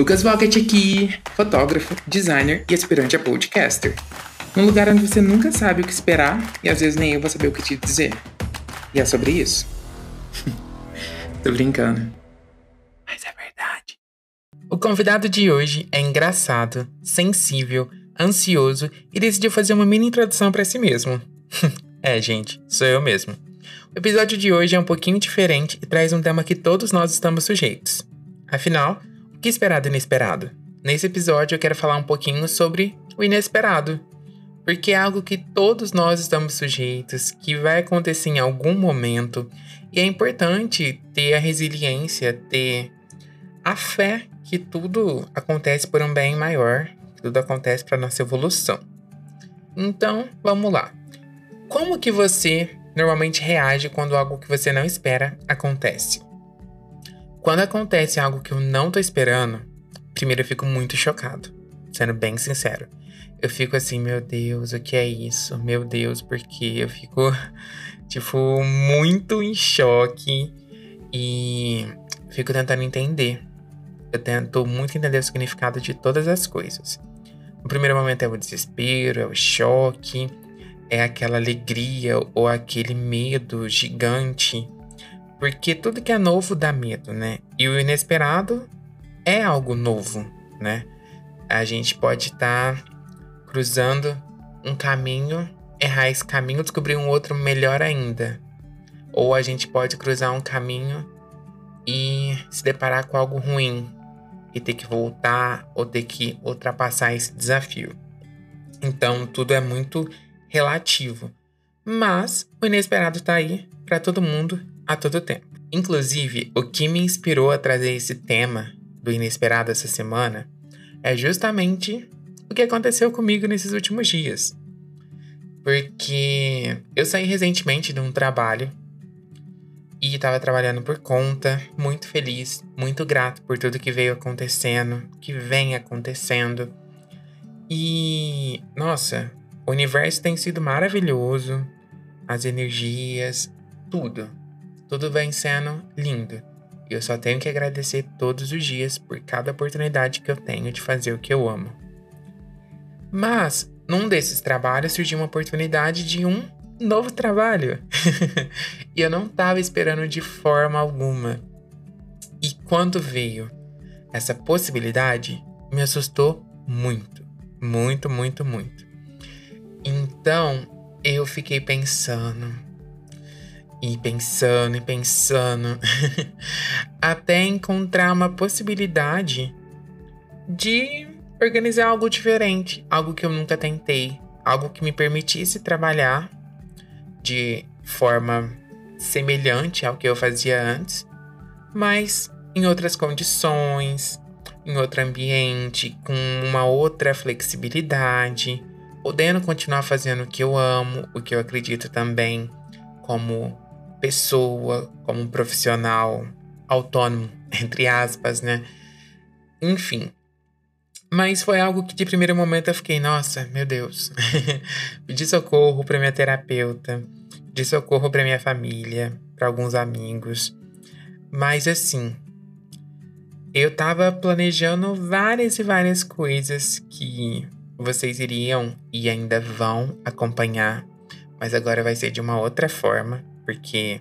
Lucas Vogt aqui, fotógrafo, designer e aspirante a podcaster. Um lugar onde você nunca sabe o que esperar e às vezes nem eu vou saber o que te dizer. E é sobre isso. Tô brincando. Mas é verdade. O convidado de hoje é engraçado, sensível, ansioso e decidiu fazer uma mini introdução para si mesmo. é, gente, sou eu mesmo. O episódio de hoje é um pouquinho diferente e traz um tema que todos nós estamos sujeitos. Afinal, que esperar do inesperado? Nesse episódio eu quero falar um pouquinho sobre o inesperado, porque é algo que todos nós estamos sujeitos, que vai acontecer em algum momento, e é importante ter a resiliência, ter a fé que tudo acontece por um bem maior, tudo acontece para nossa evolução. Então, vamos lá. Como que você normalmente reage quando algo que você não espera acontece? Quando acontece algo que eu não tô esperando, primeiro eu fico muito chocado, sendo bem sincero. Eu fico assim, meu Deus, o que é isso? Meu Deus, porque eu fico, tipo, muito em choque e fico tentando entender. Eu tento muito entender o significado de todas as coisas. No primeiro momento é o desespero, é o choque, é aquela alegria ou aquele medo gigante porque tudo que é novo dá medo, né? E o inesperado é algo novo, né? A gente pode estar tá cruzando um caminho, errar esse caminho, descobrir um outro melhor ainda. Ou a gente pode cruzar um caminho e se deparar com algo ruim e ter que voltar ou ter que ultrapassar esse desafio. Então, tudo é muito relativo. Mas o inesperado tá aí para todo mundo a todo tempo. Inclusive, o que me inspirou a trazer esse tema do inesperado essa semana é justamente o que aconteceu comigo nesses últimos dias. Porque eu saí recentemente de um trabalho e estava trabalhando por conta, muito feliz, muito grato por tudo que veio acontecendo, que vem acontecendo. E, nossa, o universo tem sido maravilhoso, as energias, tudo. Tudo vem sendo lindo. E eu só tenho que agradecer todos os dias por cada oportunidade que eu tenho de fazer o que eu amo. Mas, num desses trabalhos surgiu uma oportunidade de um novo trabalho. e eu não estava esperando de forma alguma. E quando veio essa possibilidade, me assustou muito. Muito, muito, muito. Então, eu fiquei pensando e pensando e pensando até encontrar uma possibilidade de organizar algo diferente, algo que eu nunca tentei, algo que me permitisse trabalhar de forma semelhante ao que eu fazia antes, mas em outras condições, em outro ambiente, com uma outra flexibilidade, podendo continuar fazendo o que eu amo, o que eu acredito também como pessoa, como um profissional autônomo, entre aspas, né? Enfim. Mas foi algo que de primeiro momento eu fiquei, nossa, meu Deus. pedi socorro para minha terapeuta, pedi socorro para minha família, para alguns amigos. Mas assim, eu tava planejando várias e várias coisas que vocês iriam e ainda vão acompanhar, mas agora vai ser de uma outra forma porque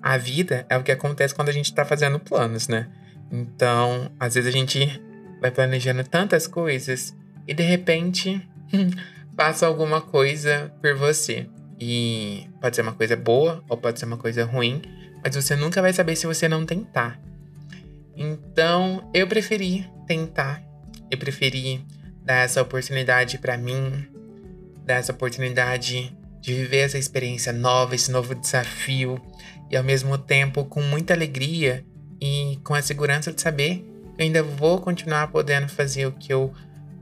a vida é o que acontece quando a gente tá fazendo planos, né? Então, às vezes a gente vai planejando tantas coisas e de repente passa alguma coisa por você. E pode ser uma coisa boa ou pode ser uma coisa ruim, mas você nunca vai saber se você não tentar. Então, eu preferi tentar. Eu preferi dar essa oportunidade para mim, dar essa oportunidade de viver essa experiência nova, esse novo desafio, e ao mesmo tempo com muita alegria e com a segurança de saber que eu ainda vou continuar podendo fazer o que eu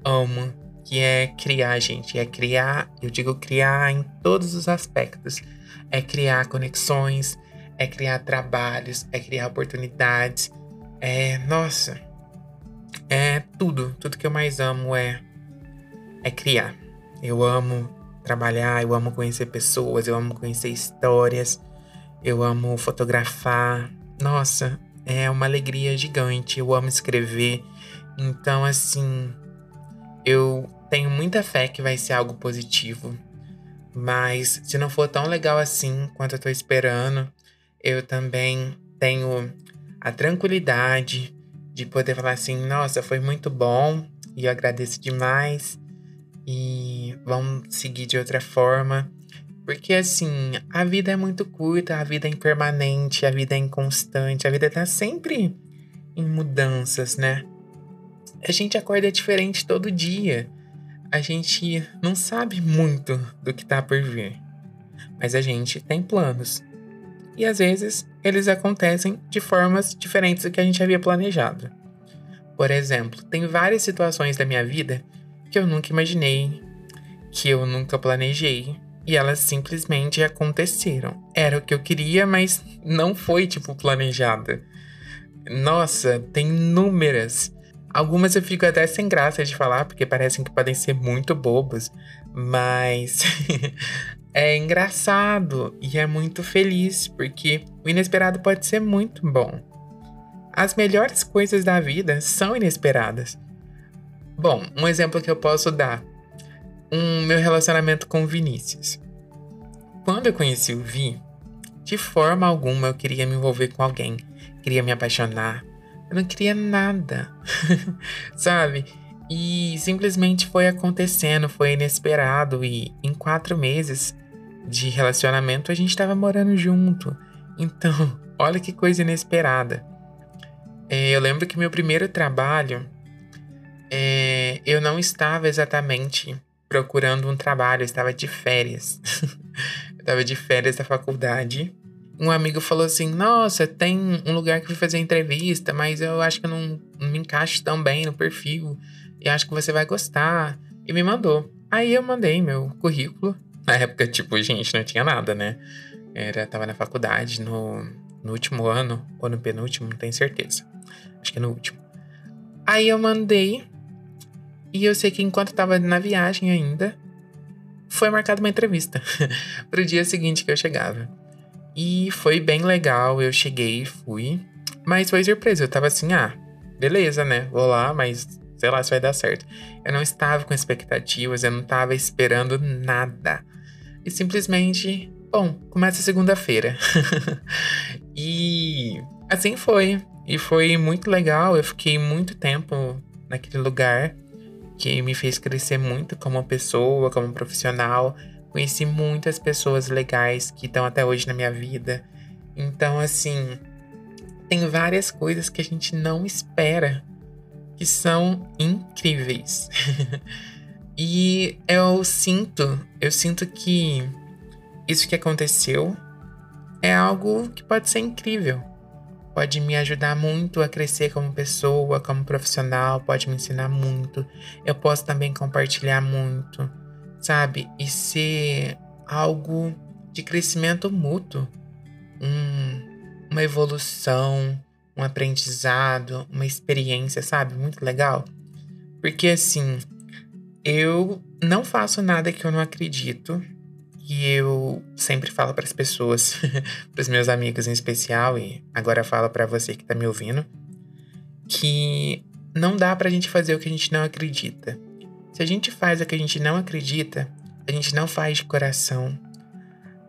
amo, que é criar, gente. É criar, eu digo criar em todos os aspectos. É criar conexões, é criar trabalhos, é criar oportunidades. É, nossa, é tudo. Tudo que eu mais amo é, é criar. Eu amo trabalhar, eu amo conhecer pessoas, eu amo conhecer histórias, eu amo fotografar. Nossa, é uma alegria gigante. Eu amo escrever, Então, assim, eu tenho muita fé que vai ser algo positivo. Mas se não for tão legal assim quanto eu tô esperando, eu também tenho a tranquilidade de poder falar assim: nossa, foi muito bom e eu agradeço demais e vamos seguir de outra forma. Porque assim, a vida é muito curta, a vida é impermanente, a vida é inconstante, a vida tá sempre em mudanças, né? A gente acorda diferente todo dia. A gente não sabe muito do que tá por vir. Mas a gente tem planos. E às vezes eles acontecem de formas diferentes do que a gente havia planejado. Por exemplo, tem várias situações da minha vida que eu nunca imaginei, que eu nunca planejei, e elas simplesmente aconteceram. Era o que eu queria, mas não foi tipo planejada. Nossa, tem inúmeras. Algumas eu fico até sem graça de falar, porque parecem que podem ser muito bobas, mas é engraçado e é muito feliz, porque o inesperado pode ser muito bom. As melhores coisas da vida são inesperadas. Bom, um exemplo que eu posso dar: um meu relacionamento com o Vinícius. Quando eu conheci o Vi, de forma alguma eu queria me envolver com alguém, queria me apaixonar. Eu não queria nada, sabe? E simplesmente foi acontecendo, foi inesperado. E em quatro meses de relacionamento a gente estava morando junto. Então, olha que coisa inesperada. É, eu lembro que meu primeiro trabalho, é, eu não estava exatamente procurando um trabalho, eu estava de férias. eu estava de férias da faculdade. Um amigo falou assim: Nossa, tem um lugar que eu fui fazer entrevista, mas eu acho que eu não, não me encaixo tão bem no perfil. E acho que você vai gostar. E me mandou. Aí eu mandei meu currículo. Na época, tipo, gente, não tinha nada, né? Era, tava na faculdade, no, no último ano, ou no penúltimo, não tenho certeza. Acho que é no último. Aí eu mandei. E eu sei que enquanto tava na viagem ainda, foi marcada uma entrevista pro dia seguinte que eu chegava. E foi bem legal. Eu cheguei, fui. Mas foi surpresa. Eu tava assim, ah, beleza, né? Vou lá, mas sei lá se vai dar certo. Eu não estava com expectativas, eu não estava esperando nada. E simplesmente, bom, começa segunda-feira. e assim foi. E foi muito legal, eu fiquei muito tempo naquele lugar que me fez crescer muito como pessoa, como profissional. Conheci muitas pessoas legais que estão até hoje na minha vida. Então, assim, tem várias coisas que a gente não espera que são incríveis. e eu sinto, eu sinto que isso que aconteceu é algo que pode ser incrível pode me ajudar muito a crescer como pessoa, como profissional, pode me ensinar muito. Eu posso também compartilhar muito, sabe? E ser algo de crescimento mútuo, um, uma evolução, um aprendizado, uma experiência, sabe? Muito legal. Porque assim, eu não faço nada que eu não acredito e eu sempre falo para as pessoas, para os meus amigos em especial, e agora falo para você que tá me ouvindo, que não dá pra gente fazer o que a gente não acredita. Se a gente faz o que a gente não acredita, a gente não faz de coração.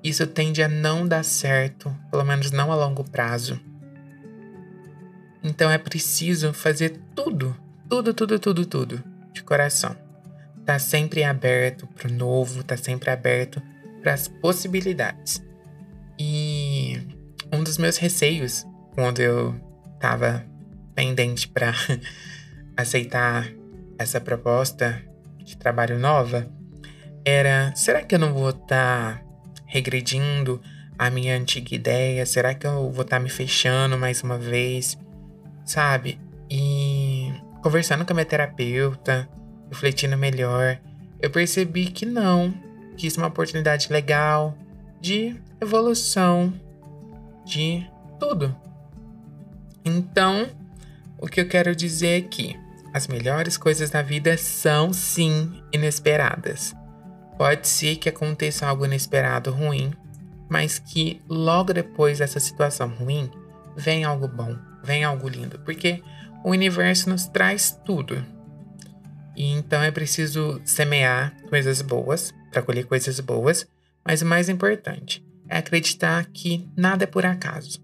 Isso tende a não dar certo, pelo menos não a longo prazo. Então é preciso fazer tudo, tudo, tudo, tudo, tudo de coração. Tá sempre aberto pro novo, tá sempre aberto para as possibilidades. E um dos meus receios quando eu estava pendente para aceitar essa proposta de trabalho nova era: será que eu não vou estar tá regredindo a minha antiga ideia? Será que eu vou estar tá me fechando mais uma vez? Sabe? E conversando com a minha terapeuta, refletindo melhor, eu percebi que não, que isso é uma oportunidade legal de evolução, de tudo. Então, o que eu quero dizer é que as melhores coisas da vida são sim inesperadas. Pode ser que aconteça algo inesperado ruim, mas que logo depois dessa situação ruim vem algo bom, vem algo lindo, porque o universo nos traz tudo. E então é preciso semear coisas boas para colher coisas boas, mas o mais importante é acreditar que nada é por acaso,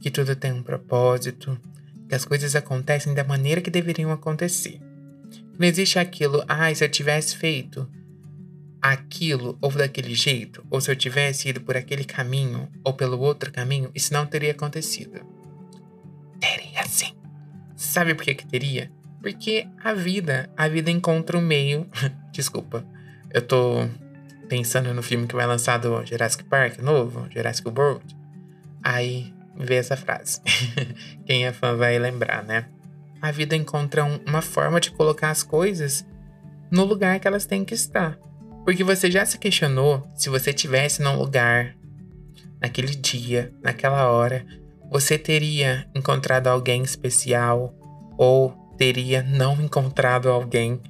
que tudo tem um propósito, que as coisas acontecem da maneira que deveriam acontecer. Não existe aquilo, ah, se eu tivesse feito aquilo ou daquele jeito, ou se eu tivesse ido por aquele caminho ou pelo outro caminho, isso não teria acontecido. Teria sim. Sabe por que, que teria? Porque a vida, a vida encontra um meio. Desculpa, eu tô pensando no filme que vai lançar do Jurassic Park novo, Jurassic World. Aí vê essa frase. Quem é fã vai lembrar, né? A vida encontra um, uma forma de colocar as coisas no lugar que elas têm que estar. Porque você já se questionou se você tivesse num lugar, naquele dia, naquela hora, você teria encontrado alguém especial ou teria não encontrado alguém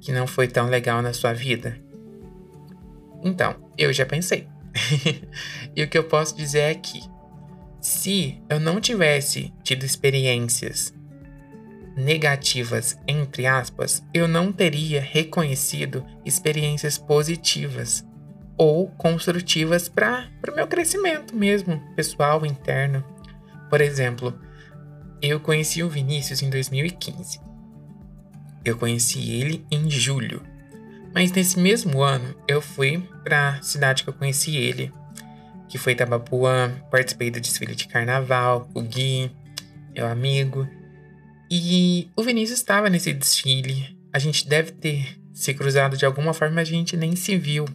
que não foi tão legal na sua vida? Então, eu já pensei. e o que eu posso dizer é que, se eu não tivesse tido experiências negativas, entre aspas, eu não teria reconhecido experiências positivas ou construtivas para o meu crescimento mesmo, pessoal, interno. Por exemplo, eu conheci o Vinícius em 2015. Eu conheci ele em julho. Mas nesse mesmo ano, eu fui para a cidade que eu conheci ele, que foi Itabapuã. Participei do desfile de carnaval, o Gui, meu amigo. E o Vinícius estava nesse desfile. A gente deve ter se cruzado de alguma forma, a gente nem se viu.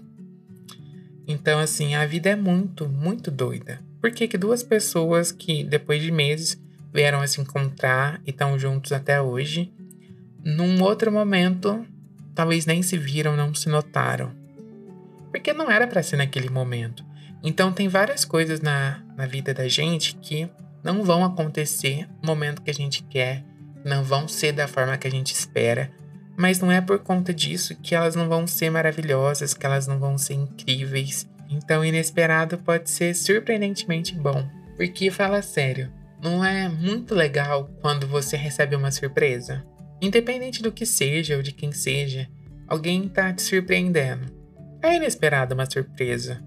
Então, assim, a vida é muito, muito doida. Por que, que duas pessoas que, depois de meses, vieram a se encontrar e estão juntos até hoje. Num outro momento, talvez nem se viram, não se notaram. Porque não era para ser naquele momento. Então tem várias coisas na, na vida da gente que não vão acontecer no momento que a gente quer, não vão ser da forma que a gente espera, mas não é por conta disso que elas não vão ser maravilhosas, que elas não vão ser incríveis. Então, inesperado pode ser surpreendentemente bom. Porque fala sério, não é muito legal quando você recebe uma surpresa? Independente do que seja ou de quem seja, alguém tá te surpreendendo. É inesperada uma surpresa.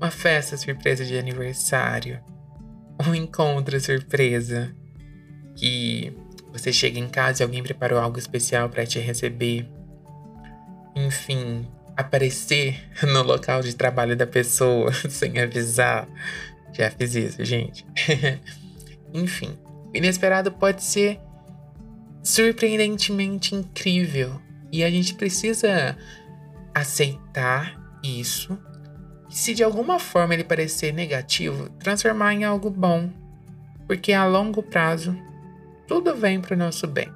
Uma festa surpresa de aniversário. Um encontro surpresa. Que você chega em casa e alguém preparou algo especial para te receber. Enfim, aparecer no local de trabalho da pessoa sem avisar. Já fiz isso, gente. Enfim, inesperado pode ser surpreendentemente incrível e a gente precisa aceitar isso. E se de alguma forma ele parecer negativo, transformar em algo bom, porque a longo prazo tudo vem para o nosso bem.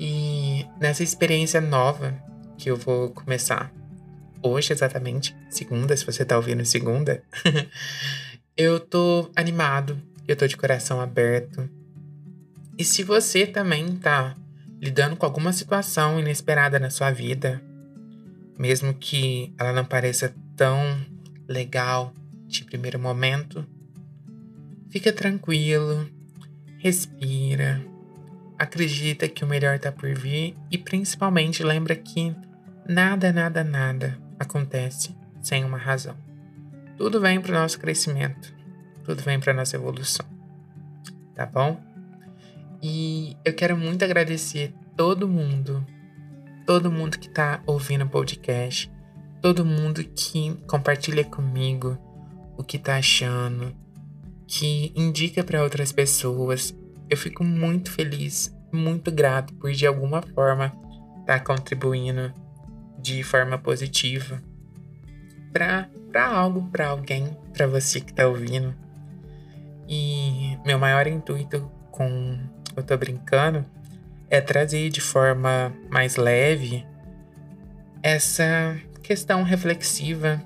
E nessa experiência nova que eu vou começar hoje exatamente, segunda, se você tá ouvindo segunda, eu tô animado, eu tô de coração aberto. E se você também tá lidando com alguma situação inesperada na sua vida, mesmo que ela não pareça tão legal de primeiro momento, fica tranquilo, respira, acredita que o melhor tá por vir e principalmente lembra que nada, nada, nada acontece sem uma razão. Tudo vem para o nosso crescimento tudo vem para nossa evolução. Tá bom? E eu quero muito agradecer todo mundo, todo mundo que tá ouvindo o podcast, todo mundo que compartilha comigo o que tá achando, que indica para outras pessoas. Eu fico muito feliz, muito grato por de alguma forma estar tá contribuindo de forma positiva para algo, para alguém, para você que tá ouvindo. E meu maior intuito com Eu Tô Brincando é trazer de forma mais leve essa questão reflexiva,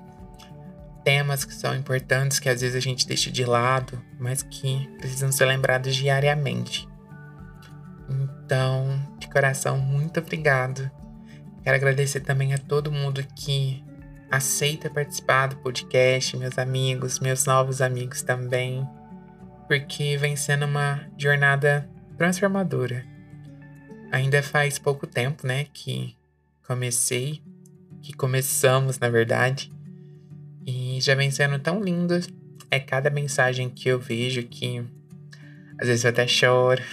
temas que são importantes que às vezes a gente deixa de lado, mas que precisam ser lembrados diariamente. Então, de coração, muito obrigado. Quero agradecer também a todo mundo que aceita participar do podcast, meus amigos, meus novos amigos também porque vem sendo uma jornada transformadora. Ainda faz pouco tempo, né, que comecei, que começamos, na verdade, e já vem sendo tão lindo. É cada mensagem que eu vejo que às vezes eu até choro.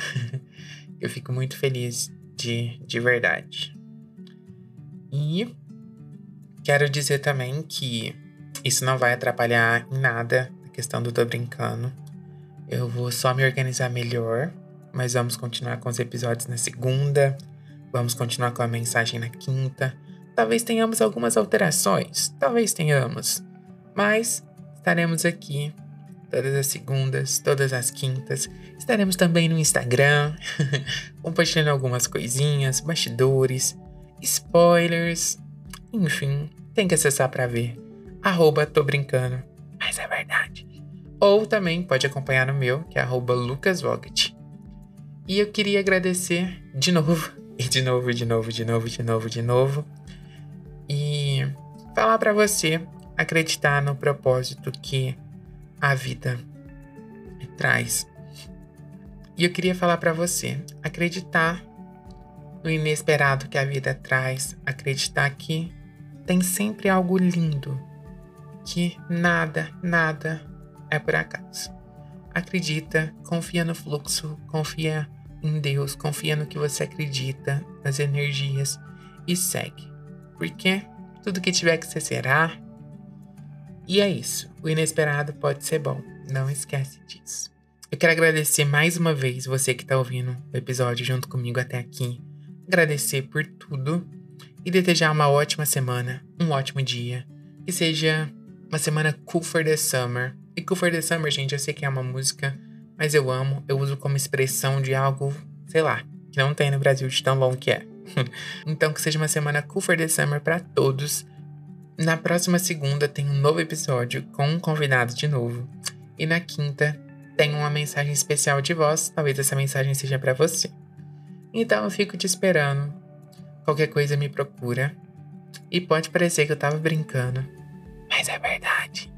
eu fico muito feliz de, de verdade. E quero dizer também que isso não vai atrapalhar em nada a questão do Tô Brincando. Eu vou só me organizar melhor, mas vamos continuar com os episódios na segunda, vamos continuar com a mensagem na quinta. Talvez tenhamos algumas alterações, talvez tenhamos, mas estaremos aqui todas as segundas, todas as quintas. Estaremos também no Instagram, compartilhando algumas coisinhas, bastidores, spoilers, enfim, tem que acessar para ver. Arroba tô brincando, mas é verdade. Ou também pode acompanhar no meu, que é arroba lucasvogt. E eu queria agradecer de novo, e de novo, de novo, de novo, de novo, de novo. E falar para você acreditar no propósito que a vida traz. E eu queria falar para você acreditar no inesperado que a vida traz, acreditar que tem sempre algo lindo, que nada, nada é por acaso. Acredita, confia no fluxo, confia em Deus, confia no que você acredita, nas energias e segue. Porque tudo que tiver que ser será. E é isso. O inesperado pode ser bom. Não esquece disso. Eu quero agradecer mais uma vez você que está ouvindo o episódio junto comigo até aqui. Agradecer por tudo e desejar uma ótima semana, um ótimo dia. Que seja uma semana cool for the summer. E cool for the summer, gente, eu sei que é uma música, mas eu amo. Eu uso como expressão de algo, sei lá, que não tem no Brasil de tão bom que é. então, que seja uma semana cool for the summer para todos. Na próxima segunda tem um novo episódio com um convidado de novo. E na quinta tem uma mensagem especial de voz. Talvez essa mensagem seja para você. Então eu fico te esperando. Qualquer coisa me procura. E pode parecer que eu tava brincando, mas é verdade.